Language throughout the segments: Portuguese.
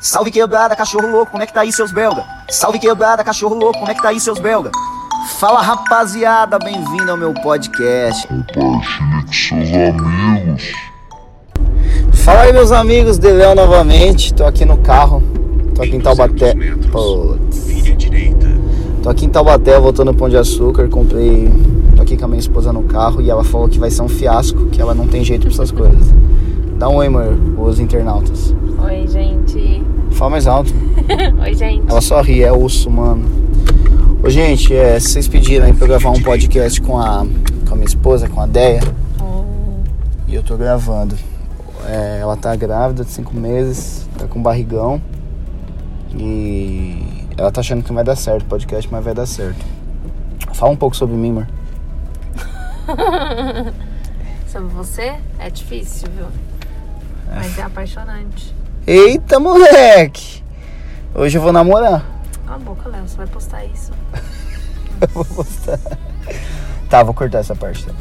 Salve quebrada, cachorro louco, como é que tá aí seus belga? Salve quebrada, cachorro louco, como é que tá aí seus belga? Fala rapaziada, bem-vindo ao meu podcast. Compartilhe com seus amigos. Fala aí meus amigos, Deléo novamente, tô aqui no carro, tô aqui em Taubaté. Putz. Tô aqui em Taubaté, voltando Pão de Açúcar, comprei. Tô aqui com a minha esposa no carro e ela falou que vai ser um fiasco, que ela não tem jeito pra essas coisas. Dá um oi, amor, os internautas. Oi, gente. Fala mais alto. Oi, gente. Ela só ri, é osso, mano. Ô, gente, é, vocês pediram aí pra eu gravar um podcast com a, com a minha esposa, com a Deia, Oh, e eu tô gravando. É, ela tá grávida de cinco meses, tá com barrigão. E ela tá achando que não vai dar certo o podcast, mas vai dar certo. Fala um pouco sobre mim, amor. sobre você é difícil, viu? Mas é apaixonante. Eita, moleque! Hoje eu vou namorar. Cala a boca, Léo. Você vai postar isso? Eu vou postar. Tá, vou cortar essa parte. Tá?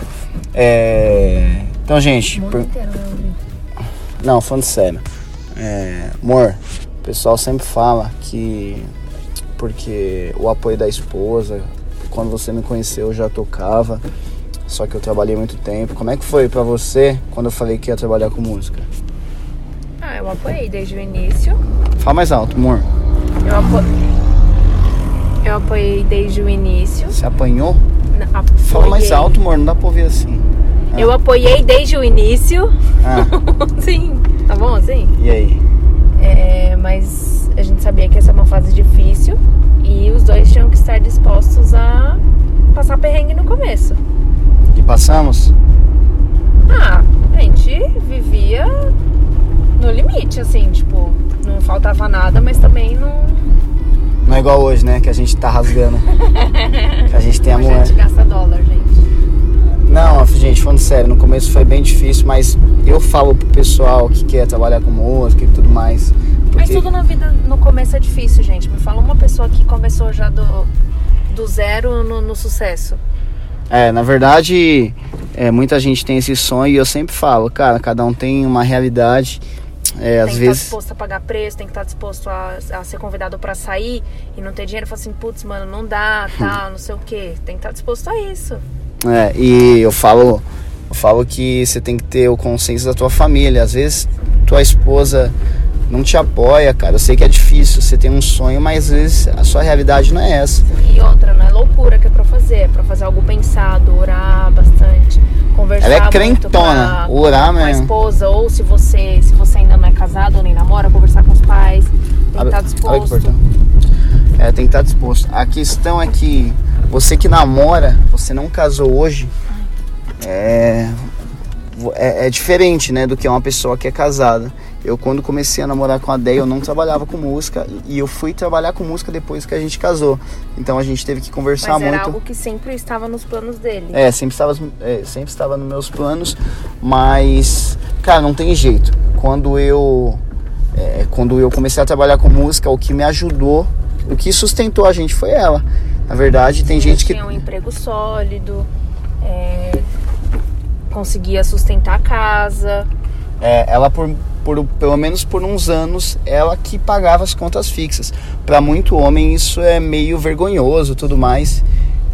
É... Então, gente, per- inteiro ouvir. Não, falando sério. É, amor, o pessoal sempre fala que porque o apoio da esposa, quando você me conheceu eu já tocava, só que eu trabalhei muito tempo. Como é que foi pra você quando eu falei que ia trabalhar com música? Ah, eu apoiei desde o início. Fala mais alto, amor. Eu, apo... eu apoiei desde o início. Você apanhou? N- Fala mais apoiei. alto, amor, não dá pra ouvir assim. Eu apoiei desde o início. Ah, Sim. Tá bom assim? e aí? É, mas a gente sabia que ia ser uma fase difícil. E os dois tinham que estar dispostos a passar perrengue no começo. E passamos? Ah, a gente vivia no limite, assim, tipo, não faltava nada, mas também não. Não é igual hoje, né? Que a gente tá rasgando. que a gente tem a Hoje a moeda. gente gasta dólar, gente. Não, gente, falando sério, no começo foi bem difícil, mas eu falo pro pessoal que quer trabalhar com música e tudo mais. Mas Porque, tudo na vida no começo é difícil, gente. Me fala uma pessoa que começou já do, do zero no, no sucesso. é, na verdade, é, muita gente tem esse sonho e eu sempre falo, cara, cada um tem uma realidade. É, tem às que vezes. estar disposto a pagar preço, tem que estar disposto a, a ser convidado pra sair e não ter dinheiro. Fala assim, putz, mano, não dá, tá, não sei o quê. Tem que estar disposto a isso. É, e eu falo, eu falo que você tem que ter o consenso da tua família. Às vezes tua esposa não te apoia, cara. Eu sei que é difícil, você tem um sonho, mas às vezes a sua realidade não é essa. E outra, não é loucura que é pra fazer, é pra fazer algo pensado, orar bastante, conversar Ela é crentona, com a, orar com a mesmo. esposa, ou se você, se você casado ou nem namora, conversar com os pais, tem que estar disposto. É, tem que estar disposto. A questão é que você que namora, você não casou hoje, é, é, é diferente, né, do que uma pessoa que é casada. Eu, quando comecei a namorar com a Deia, eu não trabalhava com música e eu fui trabalhar com música depois que a gente casou. Então a gente teve que conversar Mas era muito. algo que sempre estava nos planos dele. É, sempre estava, é, sempre estava nos meus planos, mas, cara, não tem jeito. Quando eu, é, quando eu comecei a trabalhar com música, o que me ajudou, o que sustentou a gente foi ela. Na verdade, tem gente que tinha um emprego sólido, é, conseguia sustentar a casa. é, ela por, por pelo menos por uns anos, ela que pagava as contas fixas. Para muito homem isso é meio vergonhoso, tudo mais.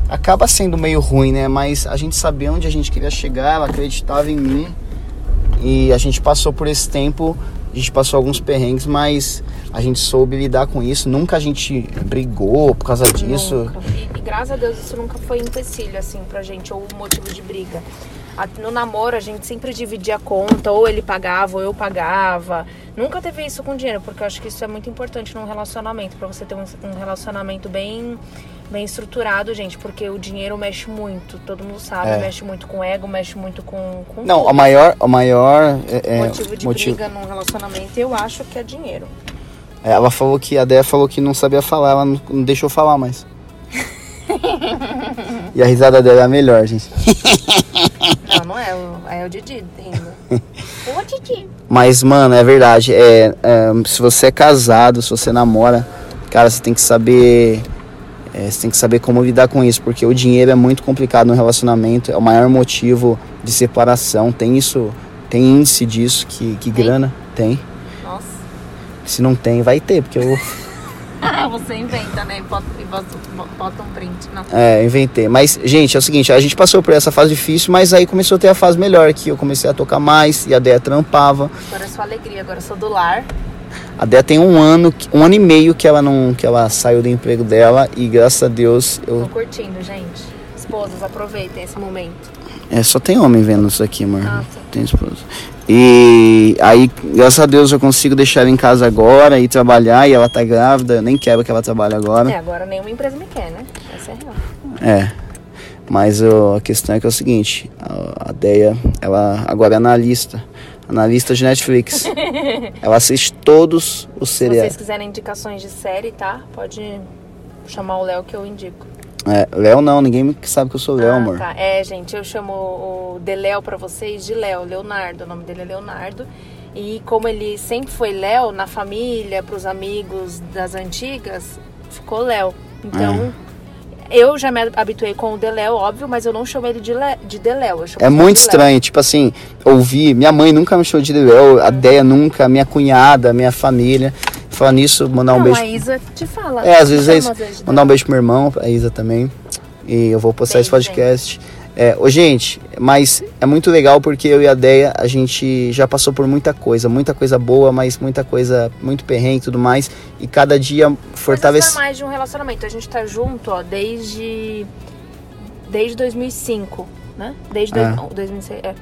Acaba sendo meio ruim, né? Mas a gente sabia onde a gente queria chegar, ela acreditava em mim. E a gente passou por esse tempo, a gente passou alguns perrengues, mas a gente soube lidar com isso. Nunca a gente brigou por causa disso. Nunca. E, e graças a Deus isso nunca foi empecilho, assim, pra gente, ou motivo de briga. No namoro a gente sempre dividia a conta, ou ele pagava, ou eu pagava. Nunca teve isso com dinheiro, porque eu acho que isso é muito importante num relacionamento, pra você ter um, um relacionamento bem, bem estruturado, gente, porque o dinheiro mexe muito, todo mundo sabe, É. mexe muito com ego, mexe muito com. com Não, tudo. a maior, a maior é, é, motivo de motivo- briga num relacionamento, eu acho que é dinheiro. Ela falou que a Déia falou que não sabia falar, ela não, não deixou falar mais. e a risada dela é a melhor, gente. Não, não é, o- é o Didi rindo. Ô, Didi. Mas, mano, é verdade. É, é, se você é casado, se você namora, cara, você tem que saber. é, você tem que saber como lidar com isso, porque o dinheiro é muito complicado no relacionamento, é o maior motivo de separação. Tem isso, tem índice disso, que, que Tem? grana tem. Se não tem, vai ter, porque eu Você inventa, né? E bota, bota, um print. Não. é, inventei. Mas, gente, é o seguinte, a gente passou por essa fase difícil, mas aí começou a ter a fase melhor, que eu comecei a tocar mais e a Deia trampava. Agora é só alegria, agora eu sou do lar. A Deia tem um ano, um ano e meio que ela não, que ela saiu do emprego dela e graças a Deus Tô eu curtindo, gente. Esposas, aproveitem esse momento. É, só tem homem vendo isso aqui, amor. Ah. Tem esposa. E aí, graças a Deus, eu consigo deixar ela em casa agora e trabalhar. E ela tá grávida, eu nem quero que ela trabalhe agora. É, agora nenhuma empresa me quer, né? Essa é a real. É. Mas ó, a questão é que é o seguinte: a, a Deia, ela agora é analista. Analista de Netflix. ela assiste todos os Se seriados. vocês quiserem indicações de série, tá? Pode chamar o Léo que eu indico. É, Léo não, ninguém sabe que eu sou Léo, ah, amor. tá. É, gente, eu chamo o De Léo pra vocês de Léo, Leonardo. O nome dele é Leonardo. E como ele sempre foi Léo na família, pros amigos das antigas, ficou Léo. Então, eu já me habituei com o De Léo, óbvio, mas eu não chamo ele de, Le... de De Léo. Eu chamo É muito de estranho, tipo assim, ouvir. Minha mãe nunca me chamou de Léo, a Deia nunca, minha cunhada, minha família. Falar nisso, mandar um não, beijo. a Isa te fala. É, às vezes é isso. vezes, Mandar um beijo pro meu irmão, a Isa também. E eu vou postar esse Beijo, podcast. É, ô, gente, mas é muito legal porque eu e a Deia, a gente já passou por muita coisa, muita coisa boa, mas muita coisa, muito perrengue e tudo mais. E cada dia fortalece. normais de um relacionamento. A gente tá junto, ó, desde. Desde 2005, né? Desde É. dois- 2006. É.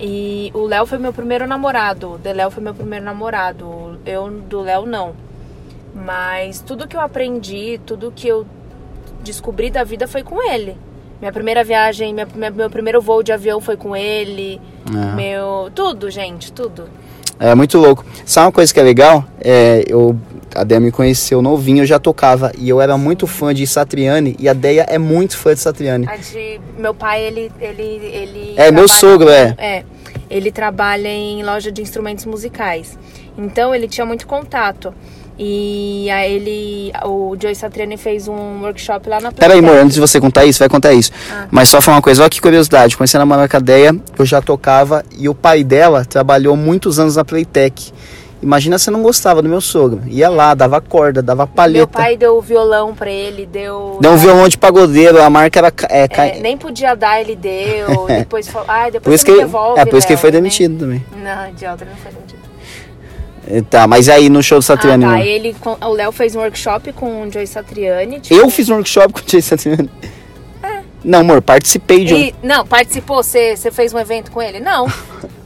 E o Léo foi meu primeiro namorado. O De Léo foi meu primeiro namorado. Eu do Léo não. Mas tudo que eu aprendi, tudo que eu descobri da vida foi com ele. Minha primeira viagem, minha, minha- meu primeiro voo de avião foi com ele. É. Meu. Tudo, gente, tudo. É muito louco. Sabe uma coisa que é legal? É, eu, a Deia me conheceu novinho, eu já tocava. E eu era muito fã de Satriani. E a Deia é muito fã de Satriani. A de meu pai, ele. ele, ele É, meu sogro, é. É. Ele trabalha em loja de instrumentos musicais. Então ele tinha muito contato. E aí ele. O Joey Satriani fez um workshop lá na Pera aí, amor, antes de você contar isso, vai contar isso. Ah. Mas só falar uma coisa, olha que curiosidade. Conhecendo a namorar com a Deia, eu já tocava e o pai dela trabalhou muitos anos na Playtech. Imagina se não gostava do meu sogro. Ia lá, dava corda, dava palheta. Meu pai deu violão pra ele, deu. Deu um violão de pagodeiro, a marca era. É, ca- É, nem podia dar, ele deu. Depois falou. Por depois isso você que, me devolve. é por isso que ele Léo", foi né? demitido também. Não, idiota, não foi demitido. É, Tá, mas aí no show do Satriani. ah, tá. Ele, com- o Léo fez um workshop com o Joey Satriani. tipo, Eu fiz um workshop com o Jay Satriani. Não, amor, participei de um. E, não, participou? Você, você fez um evento com ele? Não.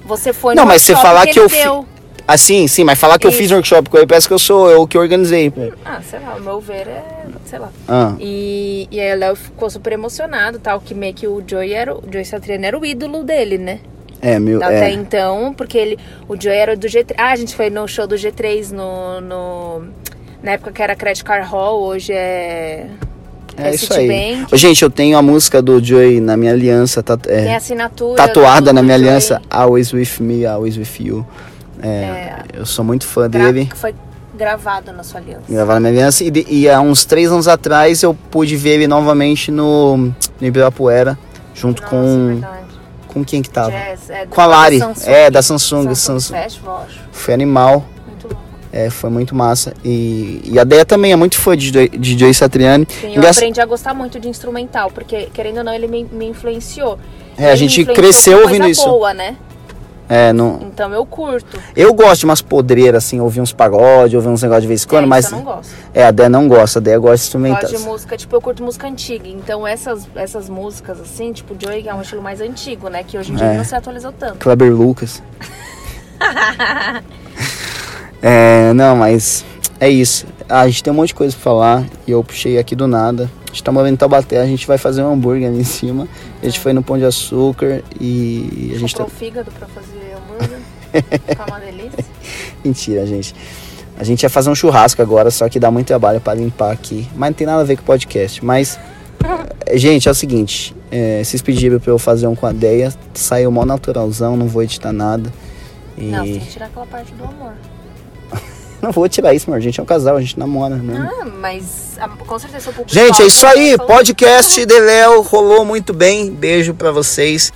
Você foi Não, no mas você falar que eu ele fi- deu. Assim, sim, mas falar que eu Isso. fiz um workshop com ele, parece que eu sou eu que organizei. Ah, sei lá, o meu ver é. sei lá. Ah, E, e aí o Léo ficou super emocionado, tal, que meio que o Joey era. O Joey Satriani era o ídolo dele, né? É, meu. Até É. então, porque ele. O Joey era do G3. Ah, a gente foi no show do G3 no. no na época que era Credit Card Hall, hoje é. É isso Citibank. aí. Ô, gente, eu tenho a música do Joey na minha aliança, tat- é, Tem assinatura. tatuada na minha Joey. aliança, Always With Me, Always With You. É, Eu sou muito fã dele. Foi gravado na sua aliança. Gravar na minha aliança. E, de- e há uns três anos atrás eu pude ver ele novamente no, no Ibirapuera, junto Nossa, com. verdade. Com quem que tava? Jazz, é, Com a da Lari. Samsung. É, da Samsung. Samsung. Festival, acho. Foi animal. Muito louco. É, foi muito massa. E, e a Deia também é muito fã de, de Joey Satriani. Sim, eu aprendi a gostar muito de instrumental, porque, querendo ou não, ele me, me influenciou. É, a Ele gente me influenciou cresceu ouvindo isso. boa, né? É, não, Então eu curto. eu gosto de umas podreiras, assim, ouvir uns pagode, ouvir uns negócios de vez em quando, é, mas. eu não gosto. É, a Deia não gosta, a Deia gosta de instrumentais. Gosto de música, tipo, eu curto música antiga. Então essas, essas músicas, assim, tipo, Joey é um estilo mais antigo, né? Que hoje em dia É. não se atualizou tanto. Kleber Lucas. é, não, mas é isso. Ah, a gente tem um monte de coisa pra falar e eu puxei aqui do nada. A gente tá morando em Taubaté, a gente vai fazer um hambúrguer ali em cima. A gente foi no Pão de Açúcar e a gente tá. Comprou fígado pra fazer hambúrguer. Ficar uma delícia. Mentira, gente. A gente ia fazer um churrasco agora, só que dá muito trabalho pra limpar aqui. Mas não tem nada a ver com o podcast. Mas, gente, é o seguinte: eh, vocês pediram pra eu fazer um com a Deia, saiu mó naturalzão, não vou editar nada. E Não, que tirar aquela parte do amor. Não vou tirar isso, amor. A gente é um casal, a gente namora, né? Ah, mas ah, com certeza público. Gente, é isso aí. Podcast de Léo rolou muito bem. Beijo pra vocês.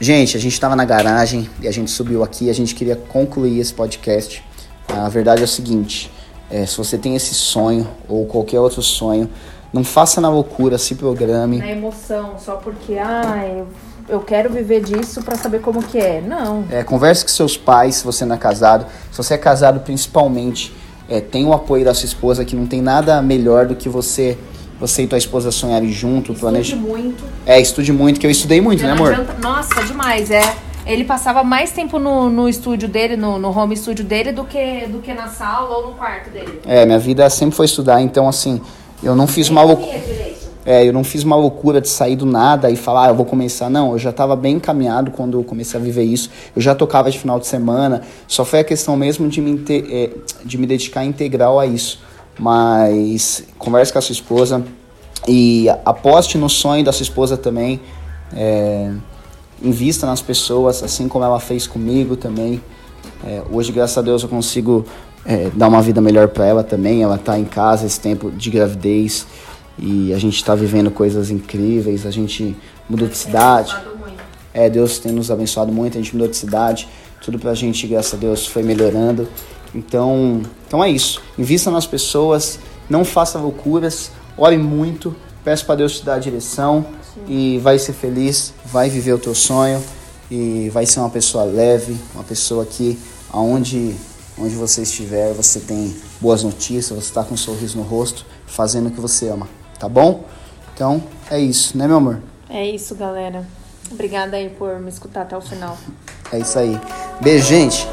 Gente, a gente tava na garagem e a gente subiu aqui. A gente queria concluir esse podcast. A verdade é o seguinte: é, se você tem esse sonho ou qualquer outro sonho, não faça na loucura, se programe. Na emoção, só porque, ah, eu, eu quero viver disso para saber como que é. Não. É, converse com seus pais se você não é casado. Se você é casado, principalmente, é, tem o apoio da sua esposa, que não tem nada melhor do que você você e tua esposa sonharem junto, Estude planeja. muito. É, estude muito, que eu estudei muito, né, Não amor? adianta- Nossa, demais, é. Ele passava mais tempo no, no estúdio dele, no, no home studio dele, do que, do que na sala ou no quarto dele. É, minha vida sempre foi estudar, então assim, eu não fiz uma loucura. É, eu não fiz uma loucura de sair do nada e falar, ah, eu vou começar. Não, eu já estava bem encaminhado quando eu comecei a viver isso. Eu já tocava de final de semana. Só foi a questão mesmo de me, é, de me dedicar integral a isso. Mas converse com a sua esposa e aposte no sonho da sua esposa também. É, invista nas pessoas, assim como ela fez comigo também. É, hoje, graças a Deus, eu consigo é, dar uma vida melhor para ela também. Ela tá em casa esse tempo de gravidez e a gente está vivendo coisas incríveis. A gente mudou de cidade. É, Deus tem nos abençoado muito. A gente mudou de cidade. Tudo pra gente, graças a Deus, foi melhorando. Então, então é isso. Invista nas pessoas, não faça loucuras, ore muito, peça para Deus te dar a direção e vai ser feliz, vai viver o teu sonho e vai ser uma pessoa leve, uma pessoa que aonde onde você estiver, você tem boas notícias, você está com um sorriso no rosto, fazendo o que você ama, tá bom? Então, é isso, né, meu amor? É isso, galera. Obrigada aí por me escutar até o final. É isso aí. Beijo, gente.